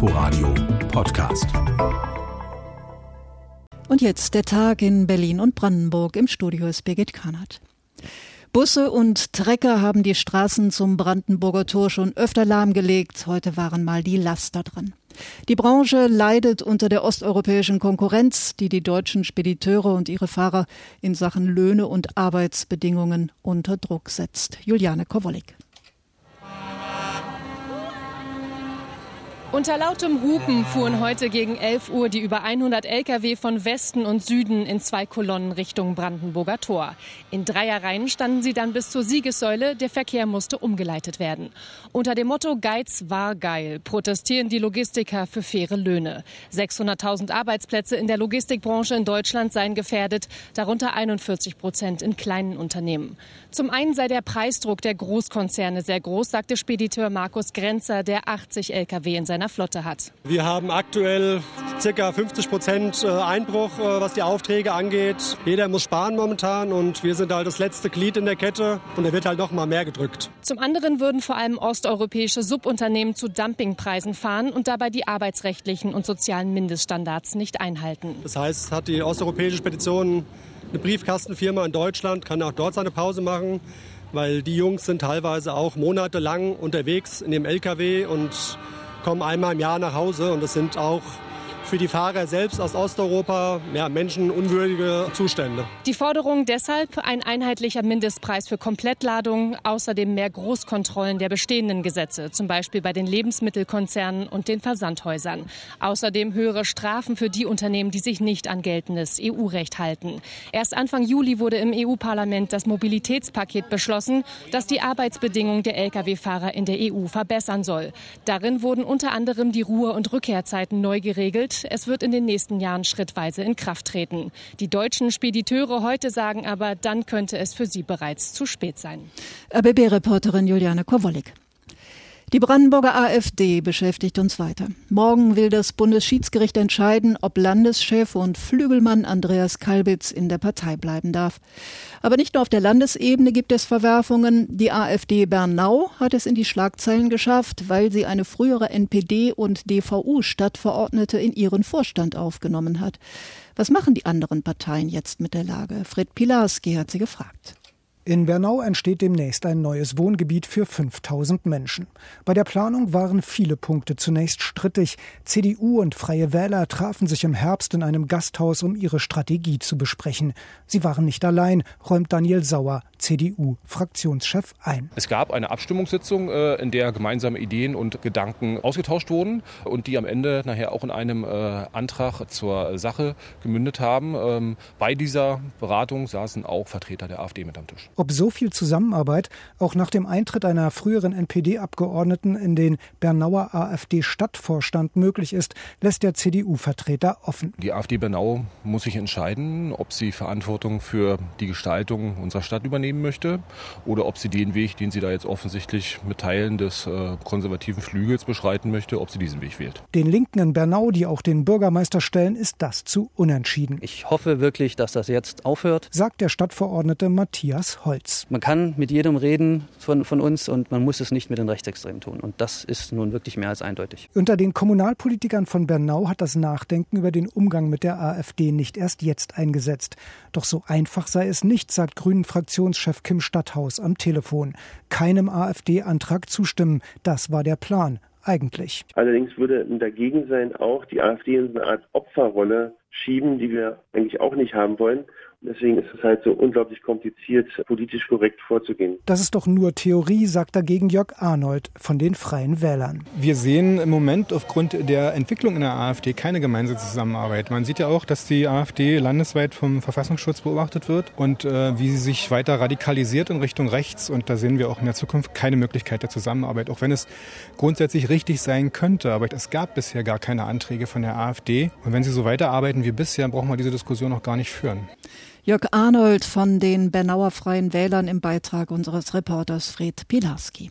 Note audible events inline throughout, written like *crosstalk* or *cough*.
Inforadio Podcast. Und jetzt der Tag in Berlin und Brandenburg. Im Studio ist Birgit Kahnert. Busse und Trecker haben die Straßen zum Brandenburger Tor schon öfter lahmgelegt. Heute waren mal die Laster dran. Die Branche leidet unter der osteuropäischen Konkurrenz, die die deutschen Spediteure und ihre Fahrer in Sachen Löhne und Arbeitsbedingungen unter Druck setzt. Juliane Kowolik. Unter lautem Hupen fuhren heute gegen 11 Uhr die über 100 Lkw von Westen und Süden in zwei Kolonnen Richtung Brandenburger Tor. In Dreierreihen standen sie dann bis zur Siegessäule. Der Verkehr musste umgeleitet werden. Unter dem Motto Geiz war geil protestieren die Logistiker für faire Löhne. 600.000 Arbeitsplätze in der Logistikbranche in Deutschland seien gefährdet, darunter 41 Prozent in kleinen Unternehmen. Zum einen sei der Preisdruck der Großkonzerne sehr groß, sagte Spediteur Markus Grenzer, der 80 Lkw in seiner seiner Flotte hat. Wir haben aktuell ca. 50 Prozent äh, Einbruch, äh, was die Aufträge angeht. Jeder muss sparen momentan und wir sind halt das letzte Glied in der Kette und er wird halt noch mal mehr gedrückt. Zum anderen würden vor allem osteuropäische Subunternehmen zu Dumpingpreisen fahren und dabei die arbeitsrechtlichen und sozialen Mindeststandards nicht einhalten. Das heißt, hat die osteuropäische Spedition eine Briefkastenfirma in Deutschland, kann auch dort seine Pause machen weil die Jungs sind teilweise auch monatelang unterwegs in dem LKW und kommen einmal im Jahr nach Hause und das sind auch für die Fahrer selbst aus Osteuropa ja, menschenunwürdige Zustände. Die Forderung deshalb ein einheitlicher Mindestpreis für Komplettladungen, außerdem mehr Großkontrollen der bestehenden Gesetze, zum Beispiel bei den Lebensmittelkonzernen und den Versandhäusern. Außerdem höhere Strafen für die Unternehmen, die sich nicht an geltendes EU-Recht halten. Erst Anfang Juli wurde im EU-Parlament das Mobilitätspaket beschlossen, das die Arbeitsbedingungen der Lkw-Fahrer in der EU verbessern soll. Darin wurden unter anderem die Ruhe- und Rückkehrzeiten neu geregelt es wird in den nächsten Jahren schrittweise in Kraft treten. Die deutschen Spediteure heute sagen aber, dann könnte es für sie bereits zu spät sein. RBB-Reporterin Juliane Kowolik. Die Brandenburger AfD beschäftigt uns weiter. Morgen will das Bundesschiedsgericht entscheiden, ob Landeschef und Flügelmann Andreas Kalbitz in der Partei bleiben darf. Aber nicht nur auf der Landesebene gibt es Verwerfungen. Die AfD Bernau hat es in die Schlagzeilen geschafft, weil sie eine frühere NPD und DVU-Stadtverordnete in ihren Vorstand aufgenommen hat. Was machen die anderen Parteien jetzt mit der Lage? Fred Pilarski hat sie gefragt. In Bernau entsteht demnächst ein neues Wohngebiet für 5000 Menschen. Bei der Planung waren viele Punkte zunächst strittig. CDU und Freie Wähler trafen sich im Herbst in einem Gasthaus, um ihre Strategie zu besprechen. Sie waren nicht allein, räumt Daniel Sauer, CDU-Fraktionschef, ein. Es gab eine Abstimmungssitzung, äh, in der gemeinsame Ideen und Gedanken ausgetauscht wurden und die am Ende nachher auch in einem äh, Antrag zur Sache gemündet haben. Ähm, bei dieser Beratung saßen auch Vertreter der AfD mit am Tisch ob so viel Zusammenarbeit auch nach dem Eintritt einer früheren NPD-Abgeordneten in den Bernauer AfD-Stadtvorstand möglich ist, lässt der CDU-Vertreter offen. Die AfD Bernau muss sich entscheiden, ob sie Verantwortung für die Gestaltung unserer Stadt übernehmen möchte oder ob sie den Weg, den sie da jetzt offensichtlich mit Teilen des äh, konservativen Flügels beschreiten möchte, ob sie diesen Weg wählt. Den Linken in Bernau, die auch den Bürgermeister stellen, ist das zu unentschieden. Ich hoffe wirklich, dass das jetzt aufhört, sagt der Stadtverordnete Matthias Holz. Man kann mit jedem reden von, von uns und man muss es nicht mit den Rechtsextremen tun. Und das ist nun wirklich mehr als eindeutig. Unter den Kommunalpolitikern von Bernau hat das Nachdenken über den Umgang mit der AfD nicht erst jetzt eingesetzt. Doch so einfach sei es nicht, sagt Grünen-Fraktionschef Kim Stadthaus am Telefon. Keinem AfD-Antrag zustimmen, das war der Plan eigentlich. Allerdings würde dagegen sein, auch die AfD in eine Art Opferrolle schieben, die wir eigentlich auch nicht haben wollen. Deswegen ist es halt so unglaublich kompliziert, politisch korrekt vorzugehen. Das ist doch nur Theorie, sagt dagegen Jörg Arnold von den Freien Wählern. Wir sehen im Moment aufgrund der Entwicklung in der AfD keine gemeinsame Zusammenarbeit. Man sieht ja auch, dass die AfD landesweit vom Verfassungsschutz beobachtet wird und äh, wie sie sich weiter radikalisiert in Richtung rechts. Und da sehen wir auch in der Zukunft keine Möglichkeit der Zusammenarbeit, auch wenn es grundsätzlich richtig sein könnte. Aber es gab bisher gar keine Anträge von der AfD. Und wenn sie so weiterarbeiten wie bisher, brauchen wir diese Diskussion noch gar nicht führen. Jörg Arnold von den Bernauer Freien Wählern im Beitrag unseres Reporters Fred Pilarski.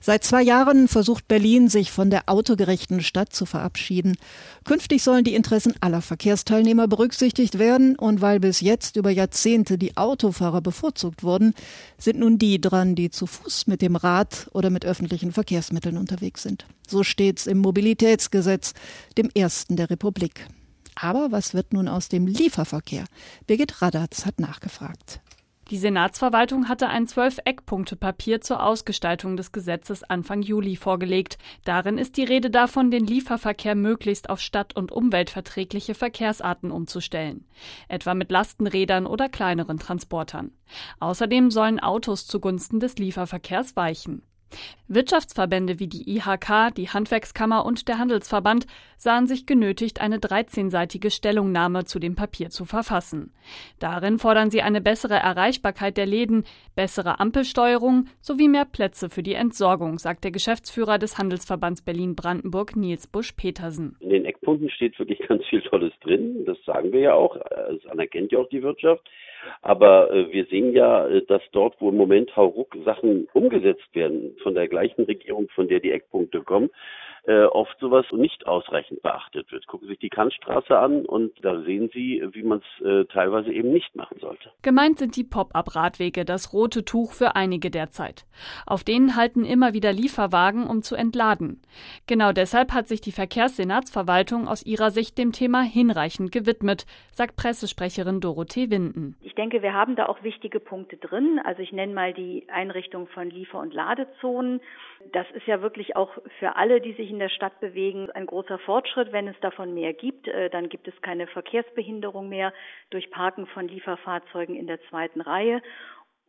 Seit zwei Jahren versucht Berlin, sich von der autogerechten Stadt zu verabschieden. Künftig sollen die Interessen aller Verkehrsteilnehmer berücksichtigt werden und weil bis jetzt über Jahrzehnte die Autofahrer bevorzugt wurden, sind nun die dran, die zu Fuß mit dem Rad oder mit öffentlichen Verkehrsmitteln unterwegs sind. So steht's im Mobilitätsgesetz, dem ersten der Republik. Aber was wird nun aus dem Lieferverkehr? Birgit Radatz hat nachgefragt. Die Senatsverwaltung hatte ein Zwölf-Eckpunkte-Papier zur Ausgestaltung des Gesetzes Anfang Juli vorgelegt. Darin ist die Rede davon, den Lieferverkehr möglichst auf stadt- und umweltverträgliche Verkehrsarten umzustellen, etwa mit Lastenrädern oder kleineren Transportern. Außerdem sollen Autos zugunsten des Lieferverkehrs weichen. Wirtschaftsverbände wie die IHK, die Handwerkskammer und der Handelsverband sahen sich genötigt, eine 13-seitige Stellungnahme zu dem Papier zu verfassen. Darin fordern sie eine bessere Erreichbarkeit der Läden, bessere Ampelsteuerung sowie mehr Plätze für die Entsorgung, sagt der Geschäftsführer des Handelsverbands Berlin-Brandenburg Nils Busch-Petersen. In den Eckpunkten steht wirklich *laughs* ganz viel Tolles drin. Das sagen wir ja auch. Das anerkennt ja auch die Wirtschaft. Aber äh, wir sehen ja, äh, dass dort, wo im Moment hauruck Sachen umgesetzt werden, von der gleichen Regierung, von der die Eckpunkte kommen, äh, oft sowas nicht ausreichend beachtet wird. Gucken Sie sich die Kantstraße an und da sehen Sie, wie man es äh, teilweise eben nicht machen sollte. Gemeint sind die Pop-up-Radwege, das rote Tuch für einige derzeit. Auf denen halten immer wieder Lieferwagen, um zu entladen. Genau deshalb hat sich die Verkehrssenatsverwaltung aus ihrer Sicht dem Thema hinreichend gewidmet, sagt Pressesprecherin Dorothee Winden. Ich denke, wir haben da auch wichtige Punkte drin. Also ich nenne mal die Einrichtung von Liefer- und Ladezonen. Das ist ja wirklich auch für alle, die sich in der Stadt bewegen, ein großer Fortschritt. Wenn es davon mehr gibt, äh, dann gibt es keine Verkehrsbehinderung mehr durch Parken von Lieferfahrzeugen in der zweiten Reihe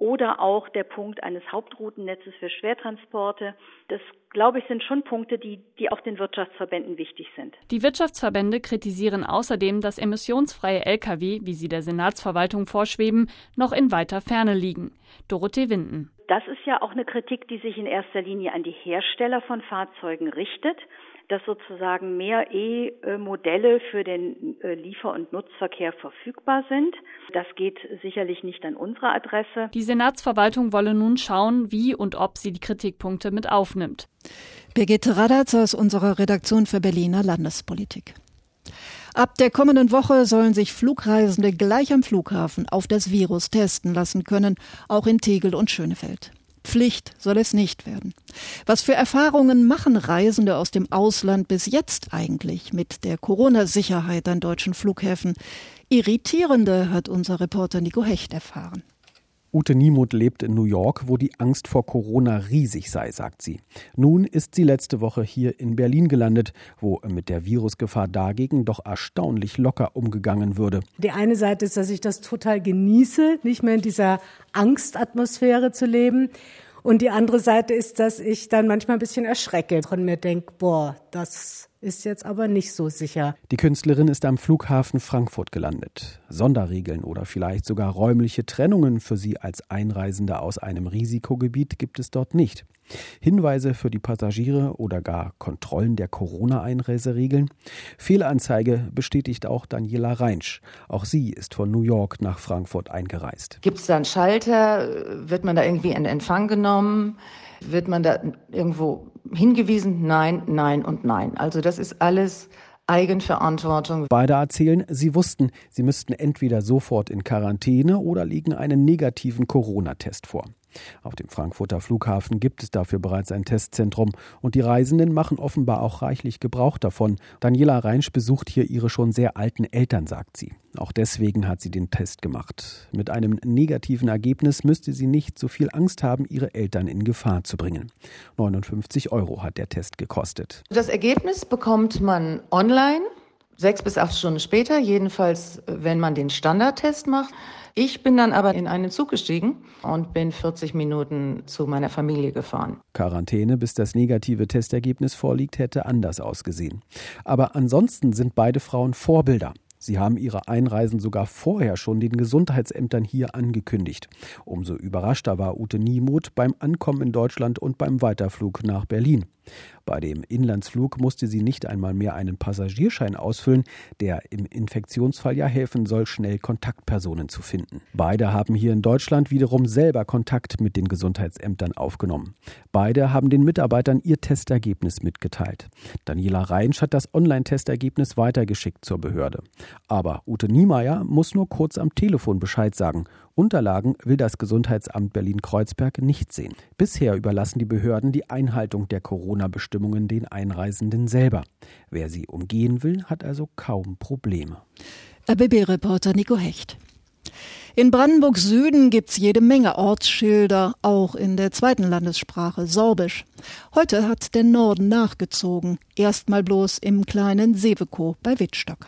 oder auch der Punkt eines Hauptroutennetzes für Schwertransporte. Das, glaube ich, sind schon Punkte, die, die auch den Wirtschaftsverbänden wichtig sind. Die Wirtschaftsverbände kritisieren außerdem, dass emissionsfreie Lkw, wie sie der Senatsverwaltung vorschweben, noch in weiter Ferne liegen. Dorothee Winden. Das ist ja auch eine Kritik, die sich in erster Linie an die Hersteller von Fahrzeugen richtet dass sozusagen mehr E-Modelle für den äh, Liefer- und Nutzverkehr verfügbar sind. Das geht sicherlich nicht an unsere Adresse. Die Senatsverwaltung wolle nun schauen, wie und ob sie die Kritikpunkte mit aufnimmt. Birgitte Radatz aus unserer Redaktion für Berliner Landespolitik. Ab der kommenden Woche sollen sich Flugreisende gleich am Flughafen auf das Virus testen lassen können, auch in Tegel und Schönefeld. Pflicht soll es nicht werden. Was für Erfahrungen machen Reisende aus dem Ausland bis jetzt eigentlich mit der Corona-Sicherheit an deutschen Flughäfen? Irritierende hat unser Reporter Nico Hecht erfahren. Ute Niemuth lebt in New York, wo die Angst vor Corona riesig sei, sagt sie. Nun ist sie letzte Woche hier in Berlin gelandet, wo mit der Virusgefahr dagegen doch erstaunlich locker umgegangen würde. Die eine Seite ist, dass ich das total genieße, nicht mehr in dieser Angstatmosphäre zu leben. Und die andere Seite ist, dass ich dann manchmal ein bisschen erschrecke und mir denke, boah, das ist jetzt aber nicht so sicher. Die Künstlerin ist am Flughafen Frankfurt gelandet. Sonderregeln oder vielleicht sogar räumliche Trennungen für sie als Einreisende aus einem Risikogebiet gibt es dort nicht. Hinweise für die Passagiere oder gar Kontrollen der Corona-Einreiseregeln? Fehlanzeige bestätigt auch Daniela Reinsch. Auch sie ist von New York nach Frankfurt eingereist. Gibt es da einen Schalter? Wird man da irgendwie in Empfang genommen? Wird man da irgendwo hingewiesen? Nein, nein und nein. Also das ist alles Eigenverantwortung. Beide erzählen, sie wussten, sie müssten entweder sofort in Quarantäne oder liegen einen negativen Corona-Test vor. Auf dem Frankfurter Flughafen gibt es dafür bereits ein Testzentrum und die Reisenden machen offenbar auch reichlich Gebrauch davon. Daniela Reinsch besucht hier ihre schon sehr alten Eltern, sagt sie. Auch deswegen hat sie den Test gemacht. Mit einem negativen Ergebnis müsste sie nicht so viel Angst haben, ihre Eltern in Gefahr zu bringen. 59 Euro hat der Test gekostet. Das Ergebnis bekommt man online, sechs bis acht Stunden später, jedenfalls wenn man den Standardtest macht. Ich bin dann aber in einen Zug gestiegen und bin 40 Minuten zu meiner Familie gefahren. Quarantäne, bis das negative Testergebnis vorliegt, hätte anders ausgesehen. Aber ansonsten sind beide Frauen Vorbilder. Sie haben ihre Einreisen sogar vorher schon den Gesundheitsämtern hier angekündigt. Umso überraschter war Ute Niemuth beim Ankommen in Deutschland und beim Weiterflug nach Berlin. Bei dem Inlandsflug musste sie nicht einmal mehr einen Passagierschein ausfüllen, der im Infektionsfall ja helfen soll, schnell Kontaktpersonen zu finden. Beide haben hier in Deutschland wiederum selber Kontakt mit den Gesundheitsämtern aufgenommen. Beide haben den Mitarbeitern ihr Testergebnis mitgeteilt. Daniela Reinsch hat das Online-Testergebnis weitergeschickt zur Behörde. Aber Ute Niemeyer muss nur kurz am Telefon Bescheid sagen Unterlagen will das Gesundheitsamt Berlin-Kreuzberg nicht sehen. Bisher überlassen die Behörden die Einhaltung der Corona-Bestimmungen den Einreisenden selber. Wer sie umgehen will, hat also kaum Probleme. RBB-Reporter Nico Hecht. In Brandenburg Süden gibt's jede Menge Ortsschilder, auch in der zweiten Landessprache Sorbisch. Heute hat der Norden nachgezogen, erstmal bloß im kleinen Sevekow bei Wittstock.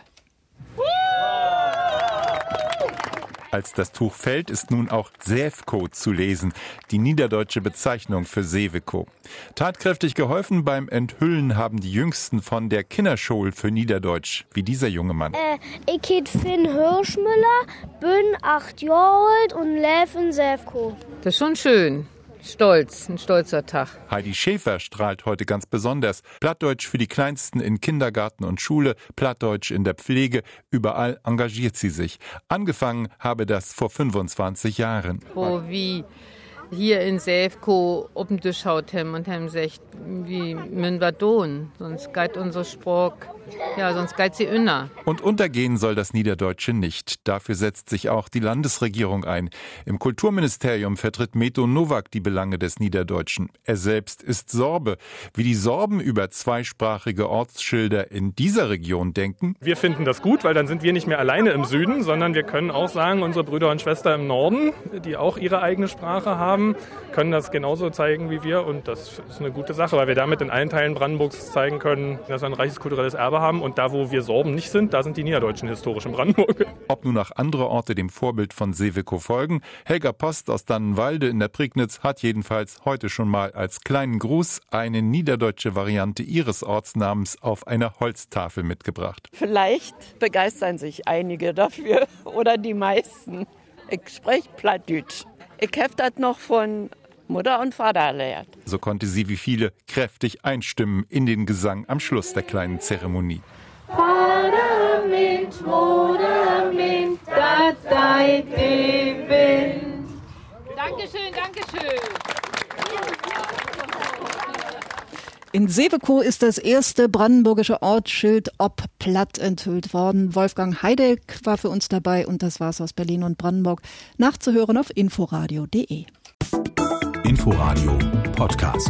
Als das Tuch fällt, ist nun auch Sävko zu lesen, die niederdeutsche Bezeichnung für Seveco. Tatkräftig geholfen beim Enthüllen haben die Jüngsten von der Kinderschule für Niederdeutsch, wie dieser junge Mann. Äh, ich heet Finn Hirschmüller, bin acht Jahre alt und lebe in Sävko. Das ist schon schön stolz, ein stolzer Tag. Heidi Schäfer strahlt heute ganz besonders. Plattdeutsch für die Kleinsten in Kindergarten und Schule, Plattdeutsch in der Pflege, überall engagiert sie sich. Angefangen habe das vor 25 Jahren. Oh, wie hier in Säfko auf den Tisch haut hem und hem sagt, wie mün wir tun, sonst geht unser Spruch, ja, sonst geht sie inner. Und untergehen soll das Niederdeutsche nicht. Dafür setzt sich auch die Landesregierung ein. Im Kulturministerium vertritt Meto Nowak die Belange des Niederdeutschen. Er selbst ist Sorbe. Wie die Sorben über zweisprachige Ortsschilder in dieser Region denken? Wir finden das gut, weil dann sind wir nicht mehr alleine im Süden, sondern wir können auch sagen, unsere Brüder und Schwestern im Norden, die auch ihre eigene Sprache haben, können das genauso zeigen wie wir. Und das ist eine gute Sache, weil wir damit in allen Teilen Brandenburgs zeigen können, dass wir ein reiches kulturelles Erbe haben. Und da, wo wir Sorben nicht sind, da sind die Niederdeutschen historisch in Brandenburg. Ob nun auch andere Orte dem Vorbild von Seveco folgen, Helga Post aus Dannenwalde in der Prignitz hat jedenfalls heute schon mal als kleinen Gruß eine niederdeutsche Variante ihres Ortsnamens auf einer Holztafel mitgebracht. Vielleicht begeistern sich einige dafür oder die meisten. Ich spreche Plattdeutsch. Ich habe das noch von Mutter und Vater erlernt. So konnte sie wie viele kräftig einstimmen in den Gesang am Schluss der kleinen Zeremonie. Vater mit, Mutter mit, das seid Wind. Dankeschön, Dankeschön. In Sevekow ist das erste brandenburgische Ortsschild ob platt enthüllt worden. Wolfgang Heideck war für uns dabei und das war's aus Berlin und Brandenburg. Nachzuhören auf inforadio.de. Inforadio Podcast.